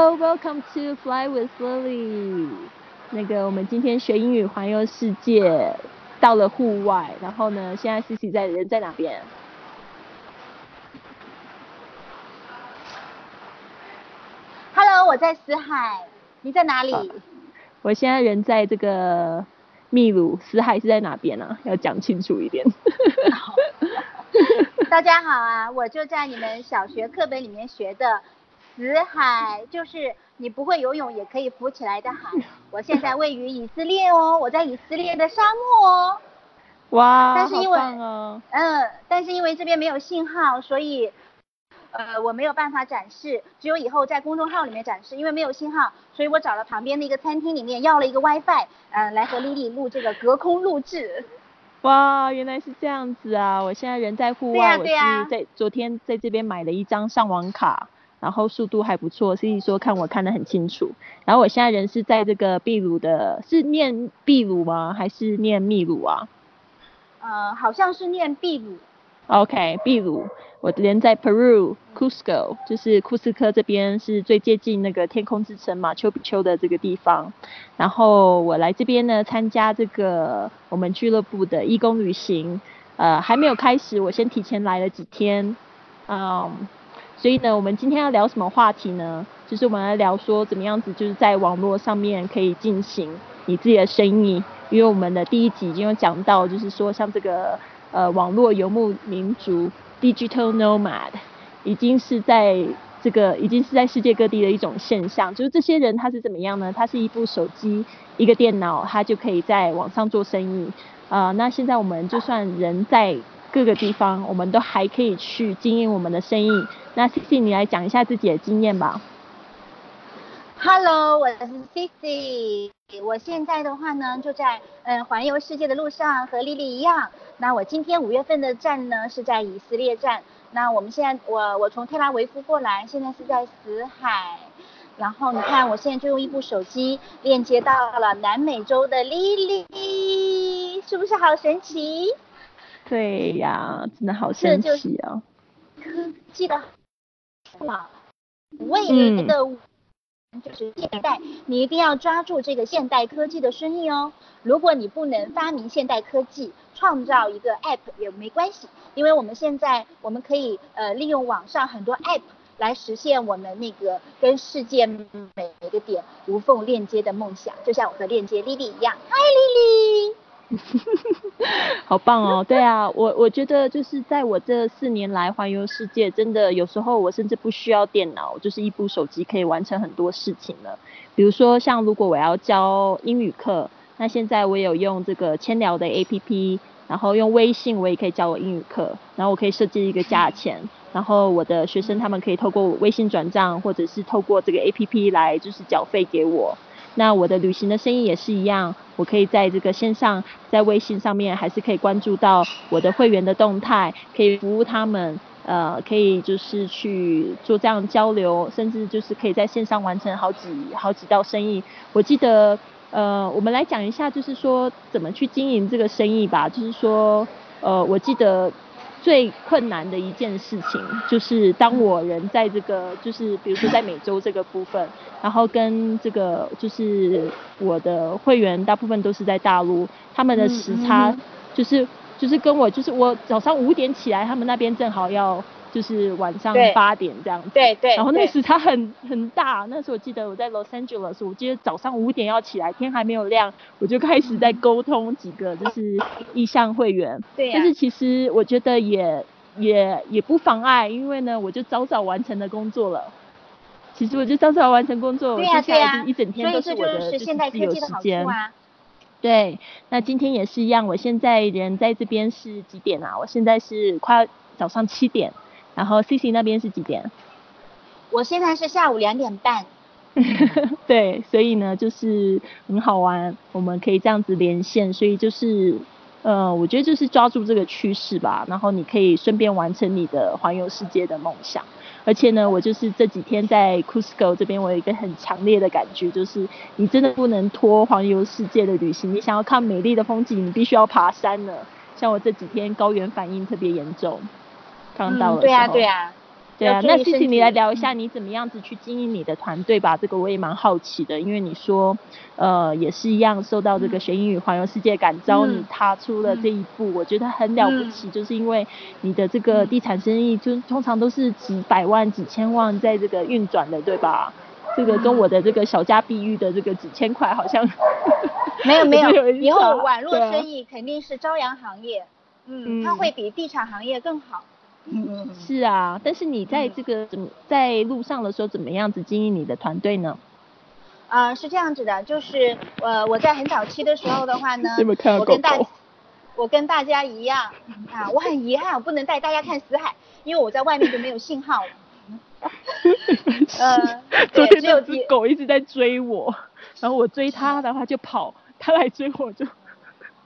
Hello, welcome to Fly with Lily。那个，我们今天学英语环游世界，到了户外，然后呢，现在 Cici 在人在哪边？Hello，我在死海，你在哪里？我现在人在这个秘鲁，死海是在哪边呢？要讲清楚一点。大家好啊，我就在你们小学课本里面学的。死海就是你不会游泳也可以浮起来的海。我现在位于以色列哦，我在以色列的沙漠哦。哇，但是因为嗯，但是因为这边没有信号，所以呃我没有办法展示，只有以后在公众号里面展示。因为没有信号，所以我找了旁边的一个餐厅里面要了一个 WiFi，呃，来和丽丽录这个隔空录制。哇，原来是这样子啊！我现在人在户外，我是在昨天在这边买了一张上网卡。然后速度还不错，所以说看我看得很清楚。然后我现在人是在这个秘鲁的，是念秘鲁吗？还是念秘鲁啊？呃，好像是念秘鲁。OK，秘鲁。我人在 Peru Cusco，就是库斯科这边是最接近那个天空之城嘛丘比丘的这个地方。然后我来这边呢，参加这个我们俱乐部的义工旅行。呃，还没有开始，我先提前来了几天。嗯。所以呢，我们今天要聊什么话题呢？就是我们来聊说怎么样子，就是在网络上面可以进行你自己的生意。因为我们的第一集已经有讲到，就是说像这个呃网络游牧民族 （digital nomad） 已经是在这个已经是在世界各地的一种现象。就是这些人他是怎么样呢？他是一部手机、一个电脑，他就可以在网上做生意。啊，那现在我们就算人在各个地方，我们都还可以去经营我们的生意。那 Cici，你来讲一下自己的经验吧。Hello，我是 Cici，我现在的话呢，就在嗯环游世界的路上，和丽丽一样。那我今天五月份的站呢是在以色列站。那我们现在我我从特拉维夫过来，现在是在死海。然后你看，我现在就用一部手机链接到了南美洲的丽丽，是不是好神奇？对呀，真的好神奇啊！科技的。嘛，未来的就是现 代，你一定要抓住这个现代科技的生意哦。如果你不能发明现代科技，创造一个 app 也没关系，因为我们现在我们可以呃利用网上很多 app 来实现我们那个跟世界每一个点无缝链接的梦想，就像我和链接丽丽一样。嗨，丽丽。好棒哦！对啊，我我觉得就是在我这四年来环游世界，真的有时候我甚至不需要电脑，就是一部手机可以完成很多事情了。比如说像如果我要教英语课，那现在我有用这个千聊的 APP，然后用微信我也可以教我英语课，然后我可以设置一个价钱，然后我的学生他们可以透过微信转账或者是透过这个 APP 来就是缴费给我。那我的旅行的生意也是一样，我可以在这个线上，在微信上面还是可以关注到我的会员的动态，可以服务他们，呃，可以就是去做这样交流，甚至就是可以在线上完成好几好几道生意。我记得，呃，我们来讲一下，就是说怎么去经营这个生意吧。就是说，呃，我记得。最困难的一件事情，就是当我人在这个，就是比如说在美洲这个部分，然后跟这个就是我的会员大部分都是在大陆，他们的时差就是就是跟我就是我早上五点起来，他们那边正好要。就是晚上八点这样子，对对。然后那个时差很很大，那时候我记得我在 Los Angeles，我记得早上五点要起来，天还没有亮，我就开始在沟通几个就是意向会员。对但是其实我觉得也也也不妨碍，因为呢，我就早早完成了工作了。其实我就早早完成工作，我接下来就一整天都是我的就是自由时间。对，那今天也是一样，我现在人在这边是几点啊？我现在是快早上七点。然后 C C 那边是几点？我现在是下午两点半。对，所以呢就是很好玩，我们可以这样子连线，所以就是呃，我觉得就是抓住这个趋势吧，然后你可以顺便完成你的环游世界的梦想。而且呢，我就是这几天在 Cusco 这边，我有一个很强烈的感觉，就是你真的不能拖环游世界的旅行，你想要看美丽的风景，你必须要爬山了。像我这几天高原反应特别严重。刚到了，对呀对呀，对啊，那谢谢你来聊一下你怎么样子去经营你的团队吧，这个我也蛮好奇的，因为你说，呃，也是一样受到这个学英语环游世界感召，你踏出了这一步，我觉得很了不起，就是因为你的这个地产生意，就通常都是几百万、几千万在这个运转的，对吧？这个跟我的这个小家碧玉的这个几千块好像没 有没有，以后网络生意肯定是朝阳行业，嗯，它会比地产行业更好。嗯，是啊，但是你在这个怎么在路上的时候，怎么样子经营你的团队呢？啊，是这样子的，就是呃，我在很早期的时候的话呢，我跟大我跟大家一样啊，我很遗憾我不能带大家看死海，因为我在外面就没有信号了。呃，昨天有只狗一直在追我，然后我追它的话就跑，它来追我就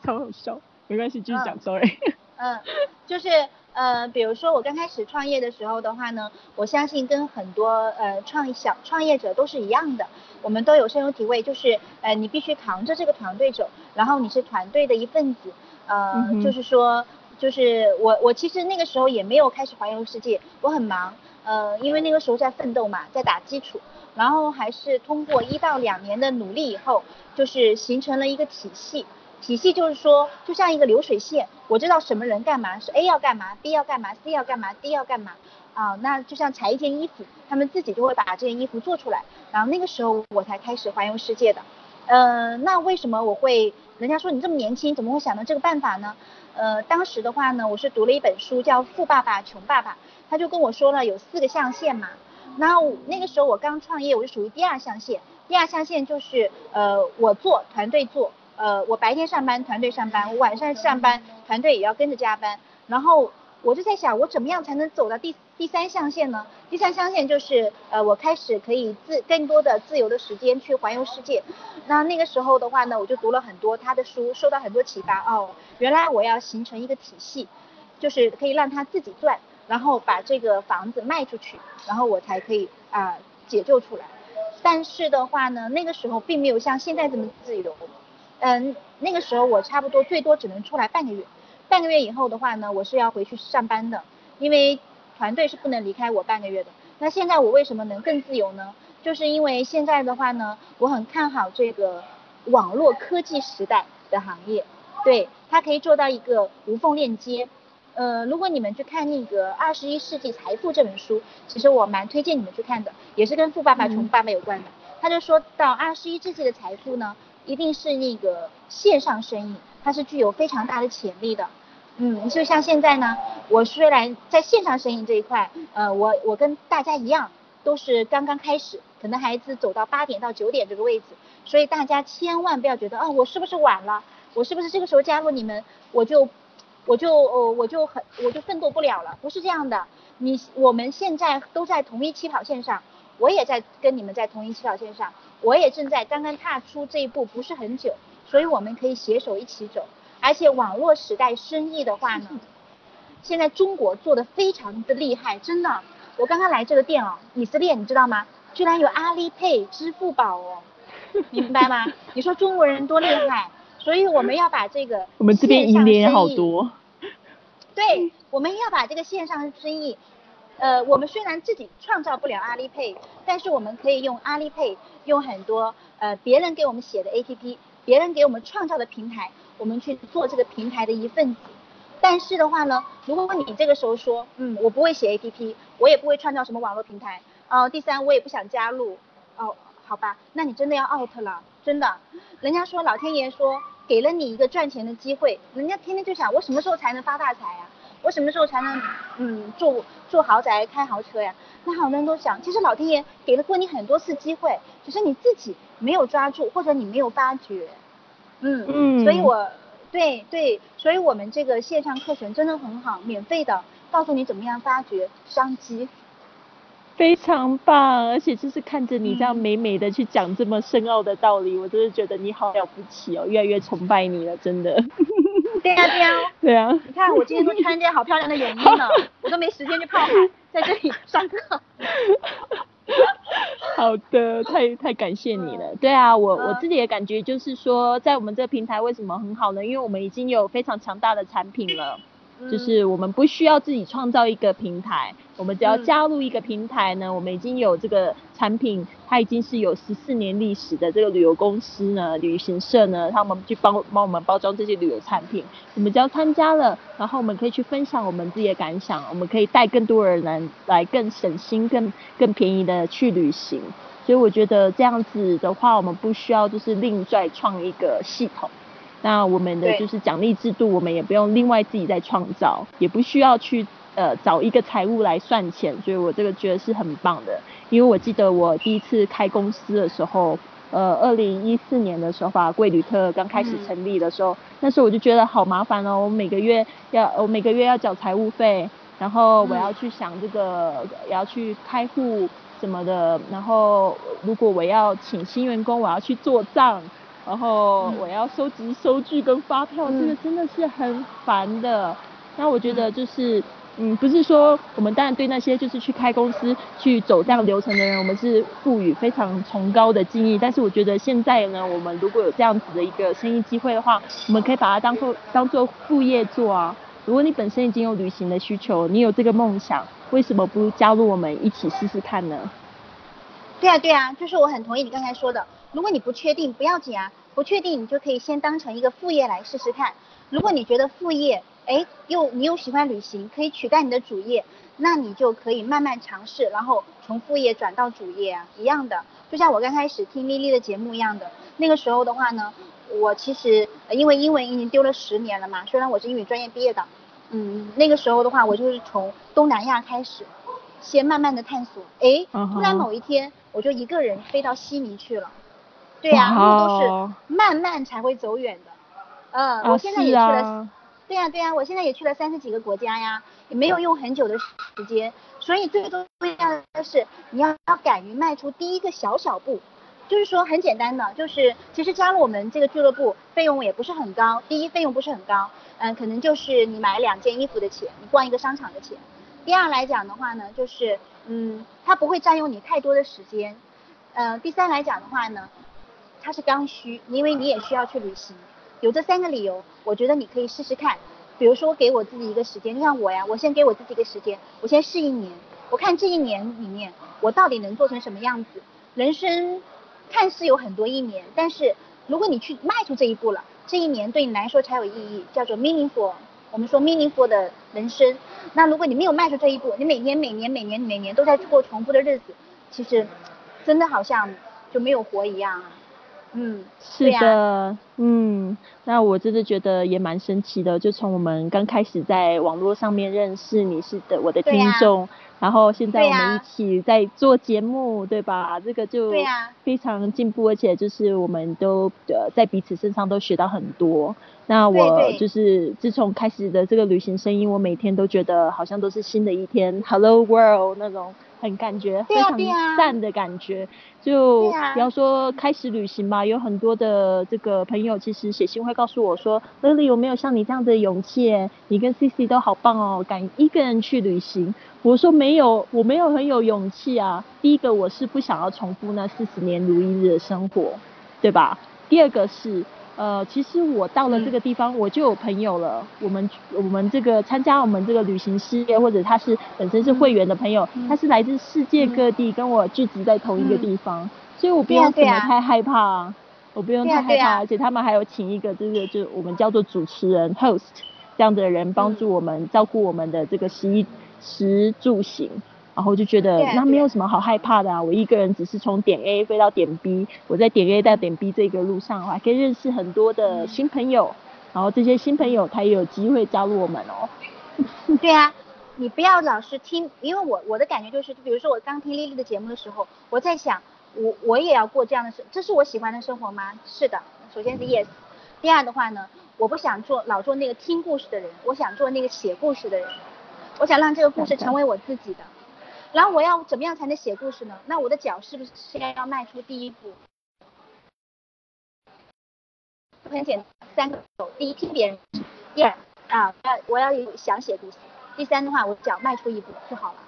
超好笑，没关系，继续讲，sorry。嗯，就是。呃，比如说我刚开始创业的时候的话呢，我相信跟很多呃创小创业者都是一样的，我们都有深有体会，就是呃你必须扛着这个团队走，然后你是团队的一份子，呃，就是说，就是我我其实那个时候也没有开始环游世界，我很忙，呃，因为那个时候在奋斗嘛，在打基础，然后还是通过一到两年的努力以后，就是形成了一个体系。体系就是说，就像一个流水线，我知道什么人干嘛，是 A 要干嘛，B 要干嘛，C 要干嘛，D 要干嘛，啊，那就像裁一件衣服，他们自己就会把这件衣服做出来，然后那个时候我才开始环游世界的。嗯，那为什么我会？人家说你这么年轻，怎么会想到这个办法呢？呃，当时的话呢，我是读了一本书叫《富爸爸穷爸爸》，他就跟我说了有四个象限嘛。那那个时候我刚创业，我就属于第二象限，第二象限就是呃我做，团队做。呃，我白天上班，团队上班；我晚上上班，团队也要跟着加班。然后我就在想，我怎么样才能走到第第三象限呢？第三象限就是，呃，我开始可以自更多的自由的时间去环游世界。那那个时候的话呢，我就读了很多他的书，受到很多启发。哦，原来我要形成一个体系，就是可以让他自己赚，然后把这个房子卖出去，然后我才可以啊解救出来。但是的话呢，那个时候并没有像现在这么自由。嗯，那个时候我差不多最多只能出来半个月，半个月以后的话呢，我是要回去上班的，因为团队是不能离开我半个月的。那现在我为什么能更自由呢？就是因为现在的话呢，我很看好这个网络科技时代的行业，对，它可以做到一个无缝链接。呃，如果你们去看那个《二十一世纪财富》这本书，其实我蛮推荐你们去看的，也是跟《富爸爸穷爸爸》有关的。他就说到二十一世纪的财富呢。一定是那个线上生意，它是具有非常大的潜力的。嗯，就像现在呢，我虽然在线上生意这一块，呃，我我跟大家一样，都是刚刚开始，可能孩子走到八点到九点这个位置，所以大家千万不要觉得，哦，我是不是晚了？我是不是这个时候加入你们，我就我就呃我就很我就奋斗不了了？不是这样的，你我们现在都在同一起跑线上。我也在跟你们在同一起跑线上，我也正在刚刚踏出这一步，不是很久，所以我们可以携手一起走。而且网络时代生意的话呢，现在中国做的非常的厉害，真的。我刚刚来这个店哦，以色列你知道吗？居然有阿里 Pay、支付宝哦，明白吗？你说中国人多厉害，所以我们要把这个我们这边银联好多，对，我们要把这个线上生意。呃，我们虽然自己创造不了阿里配但是我们可以用阿里配用很多呃别人给我们写的 APP，别人给我们创造的平台，我们去做这个平台的一份子。但是的话呢，如果你这个时候说，嗯，我不会写 APP，我也不会创造什么网络平台，哦，第三我也不想加入，哦，好吧，那你真的要 out 了，真的。人家说老天爷说给了你一个赚钱的机会，人家天天就想我什么时候才能发大财呀？我什么时候才能嗯住住豪宅开豪车呀？那好多人都想，其实老天爷给了过你很多次机会，只是你自己没有抓住，或者你没有发觉。嗯嗯。所以我对对，所以我们这个线上课程真的很好，免费的，告诉你怎么样发掘商机。非常棒，而且就是看着你这样美美的去讲这么深奥的道理，我真的觉得你好了不起哦，越来越崇拜你了，真的。对呀对呀，对啊。你看我今天都穿件好漂亮的泳衣呢，我都没时间去泡海，在这里上课。好的，太太感谢你了。对啊，我我自己的感觉就是说，在我们这个平台为什么很好呢？因为我们已经有非常强大的产品了。就是我们不需要自己创造一个平台，我们只要加入一个平台呢，我们已经有这个产品，它已经是有十四年历史的这个旅游公司呢，旅行社呢，他们去帮帮我们包装这些旅游产品，我们只要参加了，然后我们可以去分享我们自己的感想，我们可以带更多人来来更省心、更更便宜的去旅行，所以我觉得这样子的话，我们不需要就是另再创一个系统。那我们的就是奖励制度，我们也不用另外自己再创造，也不需要去呃找一个财务来算钱，所以我这个觉得是很棒的。因为我记得我第一次开公司的时候，呃，二零一四年的时候吧，贵旅特刚开始成立的时候，那时候我就觉得好麻烦哦，我每个月要我每个月要缴财务费，然后我要去想这个要去开户什么的，然后如果我要请新员工，我要去做账。然后我要收集收据跟发票，这个真的是很烦的。那我觉得就是，嗯，不是说我们当然对那些就是去开公司去走这样流程的人，我们是赋予非常崇高的敬意。但是我觉得现在呢，我们如果有这样子的一个生意机会的话，我们可以把它当做当做副业做啊。如果你本身已经有旅行的需求，你有这个梦想，为什么不加入我们一起试试看呢？对啊，对啊，就是我很同意你刚才说的。如果你不确定，不要紧啊，不确定你就可以先当成一个副业来试试看。如果你觉得副业，哎，又你又喜欢旅行，可以取代你的主业，那你就可以慢慢尝试，然后从副业转到主业啊，一样的。就像我刚开始听丽丽的节目一样的，那个时候的话呢，我其实因为英文已经丢了十年了嘛，虽然我是英语专业毕业的，嗯，那个时候的话，我就是从东南亚开始，先慢慢的探索，哎，突然某一天，我就一个人飞到悉尼去了。对呀，路都是慢慢才会走远的。嗯，我现在也去了。对呀对呀，我现在也去了三十几个国家呀，也没有用很久的时间。所以最重要的是你要要敢于迈出第一个小小步。就是说很简单的，就是其实加入我们这个俱乐部费用也不是很高。第一费用不是很高，嗯，可能就是你买两件衣服的钱，你逛一个商场的钱。第二来讲的话呢，就是嗯，它不会占用你太多的时间。嗯，第三来讲的话呢。它是刚需，因为你也需要去旅行。有这三个理由，我觉得你可以试试看。比如说，给我自己一个时间，就像我呀，我先给我自己一个时间，我先试一年，我看这一年里面我到底能做成什么样子。人生看似有很多一年，但是如果你去迈出这一步了，这一年对你来说才有意义，叫做 meaningful。我们说 meaningful 的人生。那如果你没有迈出这一步，你每年每年每年每年都在过重复的日子，其实真的好像就没有活一样啊。嗯，是的，嗯，那我真的觉得也蛮神奇的，就从我们刚开始在网络上面认识你是的我的听众，然后现在我们一起在做节目，对吧？这个就非常进步，而且就是我们都呃在彼此身上都学到很多。那我就是自从开始的这个旅行声音，我每天都觉得好像都是新的一天，Hello World 那种。很感觉非常赞的感觉，就比方说开始旅行吧，有很多的这个朋友其实写信会告诉我说，Lily 有没有像你这样的勇气？你跟 CC 都好棒哦，敢一个人去旅行。我说没有，我没有很有勇气啊。第一个我是不想要重复那四十年如一日的生活，对吧？第二个是。呃，其实我到了这个地方，我就有朋友了。我们我们这个参加我们这个旅行事业，或者他是本身是会员的朋友，他是来自世界各地，跟我聚集在同一个地方，所以我不用怎么太害怕，我不用太害怕。而且他们还有请一个这个就我们叫做主持人 host 这样的人帮助我们照顾我们的这个食食住行。然后就觉得那没有什么好害怕的啊，我一个人只是从点 A 飞到点 B，我在点 A 到点 B 这个路上，我还可以认识很多的新朋友，然后这些新朋友他也有机会加入我们哦。对啊，你不要老是听，因为我我的感觉就是，比如说我刚听丽丽的节目的时候，我在想，我我也要过这样的生，这是我喜欢的生活吗？是的，首先是 yes。第二的话呢，我不想做老做那个听故事的人，我想做那个写故事的人，我想让这个故事 成为我自己的。然后我要怎么样才能写故事呢？那我的脚是不是先要迈出第一步？很简单，三个步：第一，听别人；第二，啊，要我要想写故事；第三的话，我脚迈出一步就好了。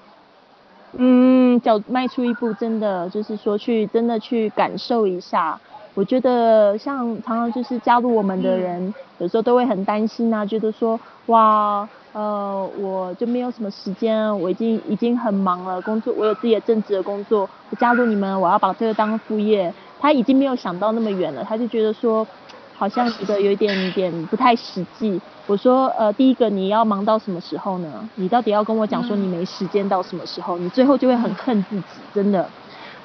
嗯，脚迈出一步，真的就是说去真的去感受一下。我觉得像常常就是加入我们的人，有时候都会很担心啊，觉得说哇，呃，我就没有什么时间，我已经已经很忙了，工作我有自己的正职的工作，我加入你们，我要把这个当副业，他已经没有想到那么远了，他就觉得说。好像觉得有一点点不太实际。我说，呃，第一个你要忙到什么时候呢？你到底要跟我讲说你没时间到什么时候？你最后就会很恨自己，真的。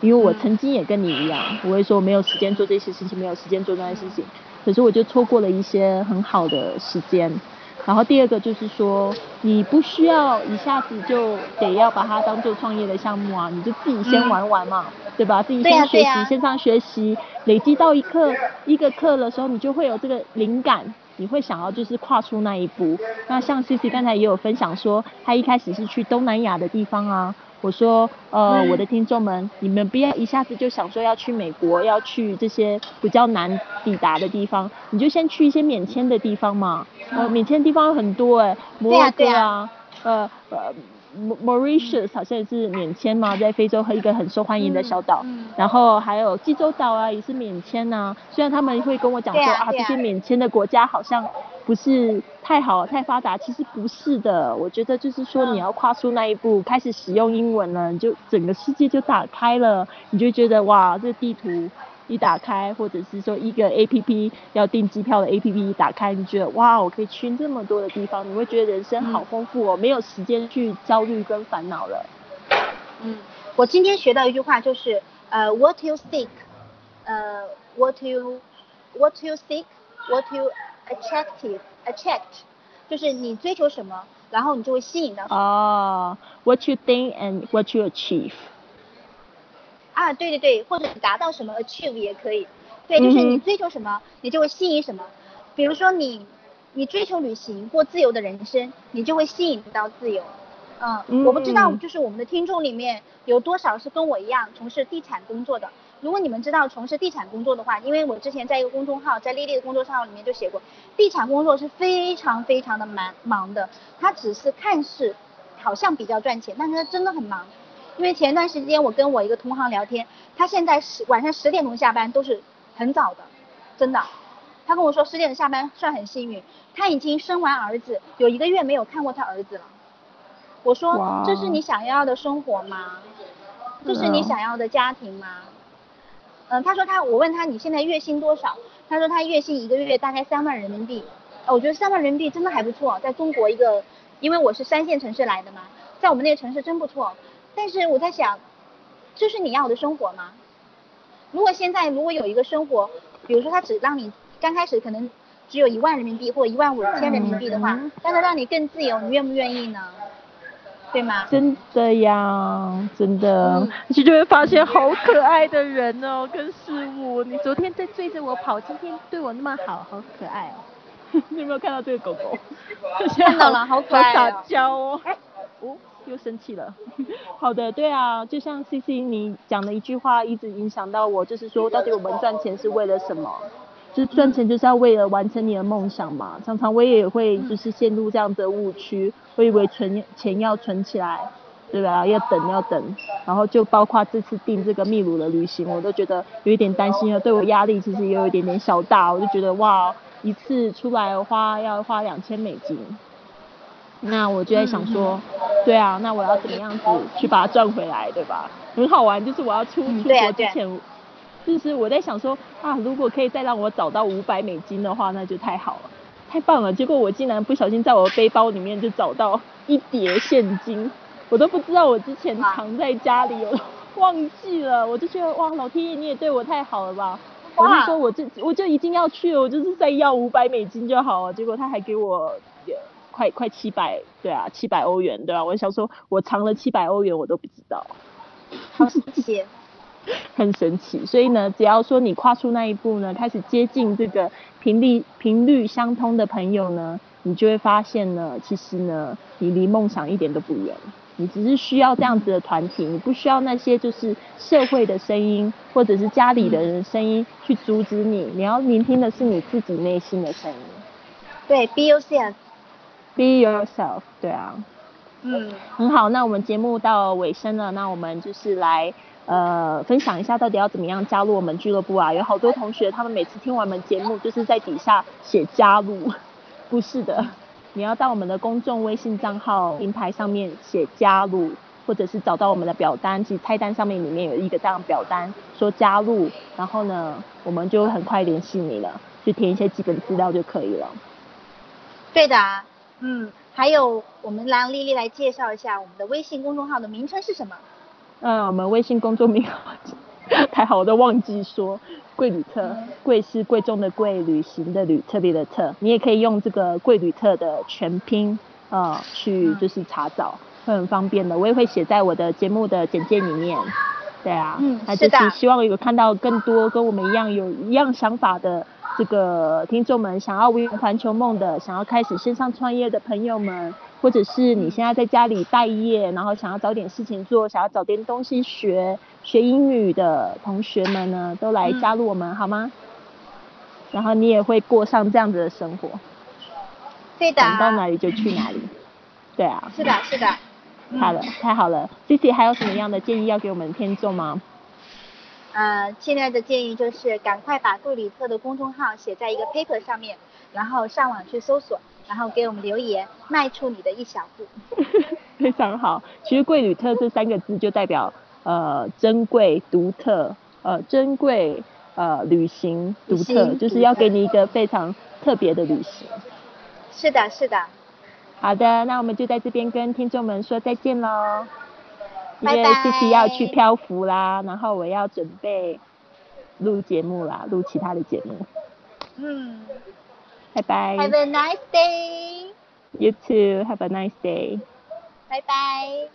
因为我曾经也跟你一样，我会说没有时间做这些事情，没有时间做那些事情，可是我就错过了一些很好的时间。然后第二个就是说，你不需要一下子就得要把它当做创业的项目啊，你就自己先玩玩嘛，对吧？自己先学习，线上学习，累积到一课一个课的时候，你就会有这个灵感，你会想要就是跨出那一步。那像 C C 刚才也有分享说，他一开始是去东南亚的地方啊。我说，呃，我的听众们，你们不要一下子就想说要去美国，要去这些比较难抵达的地方，你就先去一些免签的地方嘛。呃，免签地方很多哎，摩洛哥啊，呃呃。Mauritius 好像也是免签嘛，在非洲和一个很受欢迎的小岛，然后还有济州岛啊也是免签呐。虽然他们会跟我讲说啊，这些免签的国家好像不是太好、太发达，其实不是的。我觉得就是说你要跨出那一步，开始使用英文了，你就整个世界就打开了，你就觉得哇，这地图。一打开，或者是说一个 A P P 要订机票的 A P P 一打开，你觉得哇，我可以去这么多的地方，你会觉得人生好丰富哦，没有时间去焦虑跟烦恼了。嗯，我今天学到一句话就是呃，What you seek，呃，What you，What you seek，What you attractive，attract，就是你追求什么，然后你就会吸引到什么。哦，What you think and what you achieve。啊，对对对，或者达到什么 achieve 也可以，对，就是你追求什么，你就会吸引什么。比如说你，你追求旅行，过自由的人生，你就会吸引到自由。嗯，我不知道，就是我们的听众里面有多少是跟我一样从事地产工作的。如果你们知道从事地产工作的话，因为我之前在一个公众号，在丽丽的公众号里面就写过，地产工作是非常非常的忙忙的，它只是看似好像比较赚钱，但是它真的很忙。因为前段时间我跟我一个同行聊天，他现在十晚上十点钟下班都是很早的，真的。他跟我说十点下班算很幸运，他已经生完儿子，有一个月没有看过他儿子了。我说这是你想要的生活吗？这是你想要的家庭吗？嗯，他说他我问他你现在月薪多少？他说他月薪一个月大概三万人民币。我觉得三万人民币真的还不错，在中国一个，因为我是三线城市来的嘛，在我们那个城市真不错。但是我在想，这是你要的生活吗？如果现在如果有一个生活，比如说他只让你刚开始可能只有一万人民币或一万五千人民币的话，但是让你更自由，你愿不愿意呢？对吗？真的呀，真的，你就会发现好可爱的人哦，跟事物。你昨天在追着我跑，今天对我那么好，好可爱哦。你有没有看到这个狗狗？看到了，好可爱哦。撒娇哦。哦。又生气了。好的，对啊，就像 C C 你讲的一句话，一直影响到我，就是说，到底我们赚钱是为了什么？就是赚钱就是要为了完成你的梦想嘛。常常我也会就是陷入这样的误区，我以为存钱要存起来，对吧？要等要等，然后就包括这次订这个秘鲁的旅行，我都觉得有一点担心了，对我压力其实也有一点点小大。我就觉得哇，一次出来花要花两千美金。那我就在想说，对啊，那我要怎么样子去把它赚回来，对吧？很好玩，就是我要出出国之前，就是我在想说啊，如果可以再让我找到五百美金的话，那就太好了，太棒了。结果我竟然不小心在我的背包里面就找到一叠现金，我都不知道我之前藏在家里，我忘记了。我就觉得哇，老天爷你也对我太好了吧？我就说我就我就一定要去了，我就是再要五百美金就好了。结果他还给我。快快七百，对啊，七百欧元，对吧？我想说，我藏了七百欧元，我都不知道，好神奇，很神奇。所以呢，只要说你跨出那一步呢，开始接近这个频率频率相通的朋友呢，你就会发现呢，其实呢，你离梦想一点都不远。你只是需要这样子的团体，你不需要那些就是社会的声音，或者是家里的人声音去阻止你。你要聆听的是你自己内心的声音。对，Be yourself。Be yourself，对啊，嗯，很好。那我们节目到尾声了，那我们就是来呃分享一下到底要怎么样加入我们俱乐部啊？有好多同学他们每次听完我们节目就是在底下写加入，不是的，你要到我们的公众微信账号平台上面写加入。或者是找到我们的表单，其实菜单上面里面有一个这样表单，说加入，然后呢，我们就很快联系你了，去填一些基本资料就可以了。对的，嗯，还有我们让丽丽来介绍一下我们的微信公众号的名称是什么？嗯，我们微信公众名号，太好，我都忘记说，贵旅特，贵是贵重的贵，旅行的旅，特别的特，你也可以用这个贵旅特的全拼，呃，去就是查找。会很方便的，我也会写在我的节目的简介里面。对啊，嗯，那就是希望有看到更多跟我们一样有一样想法的这个听众们，想要圆环球梦的，想要开始线上创业的朋友们，或者是你现在在家里待业，然后想要找点事情做，想要找点东西学学英语的同学们呢，都来加入我们好吗？然后你也会过上这样子的生活。对的。想到哪里就去哪里。对啊。是的，是的。好了，太好了，Cici 还有什么样的建议要给我们听众吗？呃，现在的建议就是赶快把杜里特的公众号写在一个 paper 上面，然后上网去搜索，然后给我们留言，迈出你的一小步。非常好，其实贵旅特这三个字就代表呃珍贵、独特，呃珍贵呃旅行独特，就是要给你一个非常特别的旅行。是的，是的。好的，那我们就在这边跟听众们说再见喽。因为琪琪要去漂浮啦，然后我要准备录节目啦，录其他的节目。嗯。Bye bye. Have a nice day. You too. Have a nice day. Bye bye.